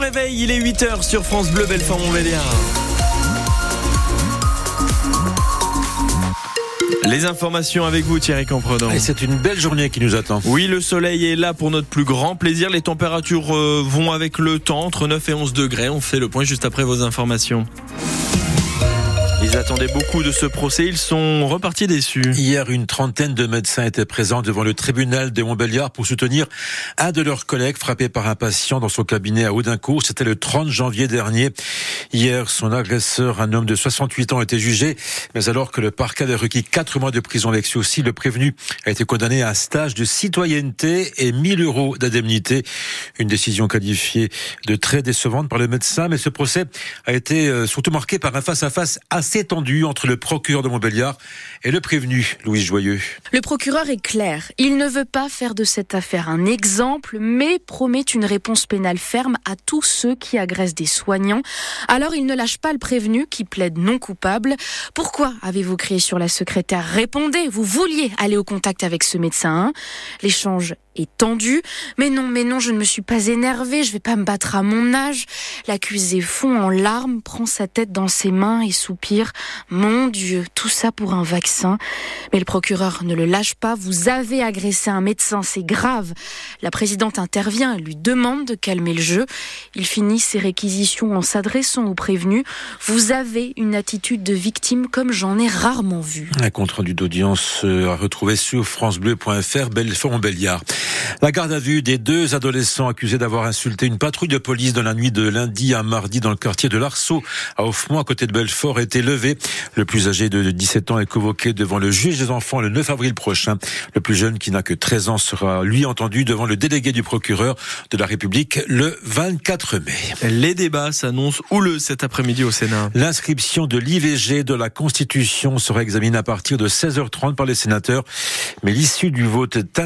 réveil, il est 8h sur France Bleu Belfort-Montbéliard. Les informations avec vous Thierry Campredon. Et c'est une belle journée qui nous attend. Oui, le soleil est là pour notre plus grand plaisir. Les températures euh, vont avec le temps, entre 9 et 11 degrés. On fait le point juste après vos informations. Ils attendaient beaucoup de ce procès, ils sont repartis déçus. Hier, une trentaine de médecins étaient présents devant le tribunal de Montbéliard pour soutenir un de leurs collègues frappé par un patient dans son cabinet à Audincourt. C'était le 30 janvier dernier. Hier, son agresseur, un homme de 68 ans, était jugé, mais alors que le parquet avait requis 4 mois de prison avec sursis, le prévenu a été condamné à un stage de citoyenneté et 1000 euros d'indemnité. Une décision qualifiée de très décevante par le médecin, mais ce procès a été euh, surtout marqué par un face-à-face assez assez entre le procureur de Montbéliard et le prévenu, Louis Joyeux. Le procureur est clair. Il ne veut pas faire de cette affaire un exemple, mais promet une réponse pénale ferme à tous ceux qui agressent des soignants. Alors il ne lâche pas le prévenu qui plaide non coupable. Pourquoi avez-vous crié sur la secrétaire? Répondez, vous vouliez aller au contact avec ce médecin. L'échange est tendu. Mais non, mais non, je ne me suis pas énervée, je vais pas me battre à mon âge. L'accusé fond en larmes, prend sa tête dans ses mains et soupire. Mon Dieu, tout ça pour un vaccin. Mais le procureur ne le lâche pas. Vous avez agressé un médecin, c'est grave. La présidente intervient, lui demande de calmer le jeu. Il finit ses réquisitions en s'adressant au prévenu. Vous avez une attitude de victime comme j'en ai rarement vu. Un compte rendu d'audience euh, à retrouver sur francebleu.fr, Belfort-Montbéliard. La garde à vue des deux adolescents accusés d'avoir insulté une patrouille de police dans la nuit de lundi à mardi dans le quartier de l'Arceau à Offmont à côté de Belfort a été levée. Le plus âgé de 17 ans est convoqué devant le juge des enfants le 9 avril prochain. Le plus jeune qui n'a que 13 ans sera lui entendu devant le délégué du procureur de la République le 24 mai. Les débats s'annoncent houleux cet après-midi au Sénat. L'inscription de l'IVG de la Constitution sera examinée à partir de 16h30 par les sénateurs. Mais l'issue du vote est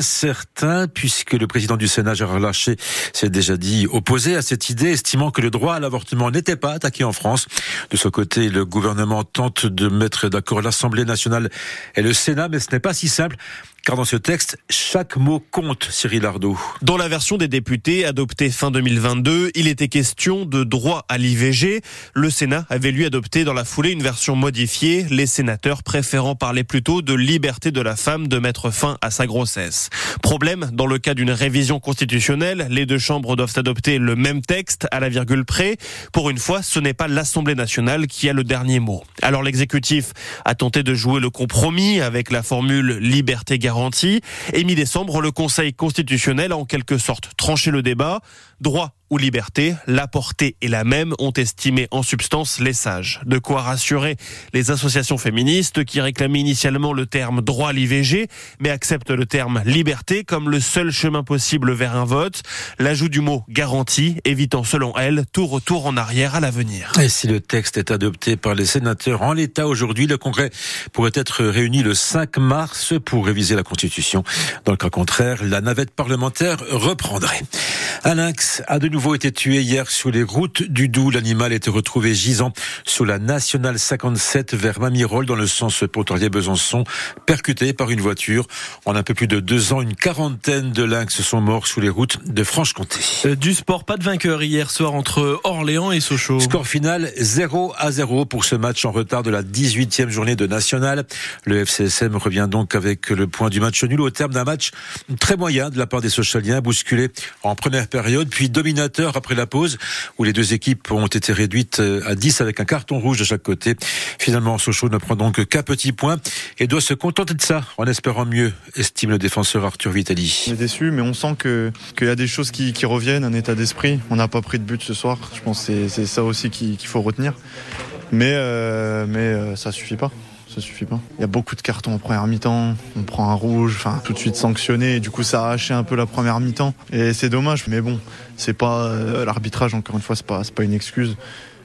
incertain puisque le président du Sénat, Gérard Larcher, s'est déjà dit opposé à cette idée, estimant que le droit à l'avortement n'était pas attaqué en France. De ce côté, le gouvernement tente de mettre d'accord l'Assemblée nationale et le Sénat, mais ce n'est pas si simple. Car dans ce texte, chaque mot compte, Cyril Ardo. Dans la version des députés adoptée fin 2022, il était question de droit à l'IVG. Le Sénat avait lui adopté dans la foulée une version modifiée, les sénateurs préférant parler plutôt de liberté de la femme de mettre fin à sa grossesse. Problème, dans le cas d'une révision constitutionnelle, les deux chambres doivent adopter le même texte à la virgule près. Pour une fois, ce n'est pas l'Assemblée nationale qui a le dernier mot. Alors l'exécutif a tenté de jouer le compromis avec la formule liberté garantie et mi-décembre, le Conseil constitutionnel a en quelque sorte tranché le débat. Droit ou liberté, la portée est la même, ont estimé en substance les sages. De quoi rassurer les associations féministes qui réclamaient initialement le terme droit à l'IVG, mais acceptent le terme liberté comme le seul chemin possible vers un vote. L'ajout du mot garantie, évitant selon elles tout retour en arrière à l'avenir. Et si le texte est adopté par les sénateurs en l'état aujourd'hui, le Congrès pourrait être réuni le 5 mars pour réviser la Constitution. Dans le cas contraire, la navette parlementaire reprendrait. Un lynx a de nouveau été tué hier sur les routes du Doubs. L'animal été retrouvé gisant sur la nationale 57 vers Mamirol dans le sens Pontarlier-Besançon, percuté par une voiture. En un peu plus de deux ans, une quarantaine de lynx sont morts sous les routes de Franche-Comté. Euh, du sport, pas de vainqueur hier soir entre Orléans et Sochaux. Score final 0 à 0 pour ce match en retard de la 18e journée de nationale. Le FCSM revient donc avec le point du match nul au terme d'un match très moyen de la part des Sochaliens, bousculé en première période, puis après la pause, où les deux équipes ont été réduites euh, à 10 avec un carton rouge de chaque côté. Finalement, Sochaux ne prend donc qu'un petit point et doit se contenter de ça, en espérant mieux, estime le défenseur Arthur Vitali. On est déçu, mais on sent qu'il y a des choses qui, qui reviennent, un état d'esprit. On n'a pas pris de but ce soir. Je pense que c'est ça aussi qu'il faut retenir. Mais, euh, mais euh, ça suffit pas ça suffit pas. Il y a beaucoup de cartons en première mi-temps, on prend un rouge, enfin tout de suite sanctionné, du coup ça a haché un peu la première mi-temps et c'est dommage, mais bon, c'est pas euh, l'arbitrage encore une fois, c'est pas pas une excuse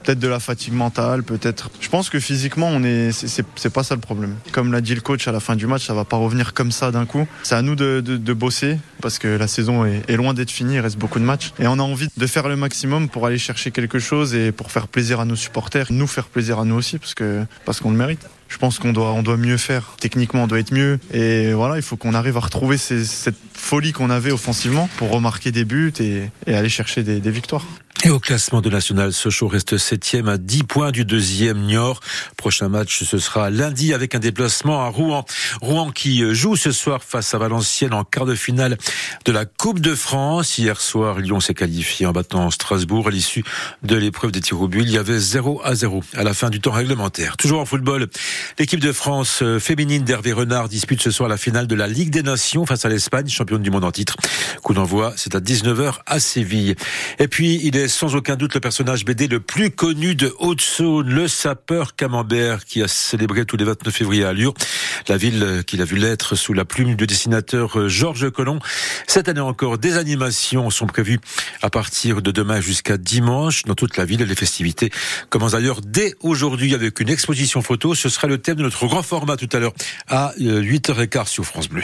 peut-être de la fatigue mentale, peut-être. Je pense que physiquement, on est, c'est pas ça le problème. Comme l'a dit le coach à la fin du match, ça va pas revenir comme ça d'un coup. C'est à nous de, de, bosser parce que la saison est, loin d'être finie, il reste beaucoup de matchs et on a envie de faire le maximum pour aller chercher quelque chose et pour faire plaisir à nos supporters, nous faire plaisir à nous aussi parce que parce qu'on le mérite. Je pense qu'on doit, on doit mieux faire. Techniquement, on doit être mieux. Et voilà, il faut qu'on arrive à retrouver cette folie qu'on avait offensivement pour remarquer des buts et, aller chercher des victoires. Et au classement de national, Sochaux reste septième à 10 points du deuxième Niort. Prochain match, ce sera lundi avec un déplacement à Rouen. Rouen qui joue ce soir face à Valenciennes en quart de finale de la Coupe de France. Hier soir, Lyon s'est qualifié en battant Strasbourg à l'issue de l'épreuve des tirs au but. Il y avait 0 à 0 à la fin du temps réglementaire. Toujours en football, l'équipe de France euh, féminine d'Hervé Renard dispute ce soir la finale de la Ligue des Nations face à l'Espagne, championne du monde en titre. Coup d'envoi, c'est à 19h à Séville. Et puis, il est sans aucun doute le personnage BD le plus connu de Haute-Saône, le sapeur Camembert, qui a célébré tous les 29 février à Lure, la ville qu'il a vu l'être sous la plume du dessinateur Georges Collomb. Cette année encore, des animations sont prévues à partir de demain jusqu'à dimanche dans toute la ville. Les festivités commencent d'ailleurs dès aujourd'hui avec une exposition photo. Ce sera le thème de notre grand format tout à l'heure à 8h15 sur France Bleu.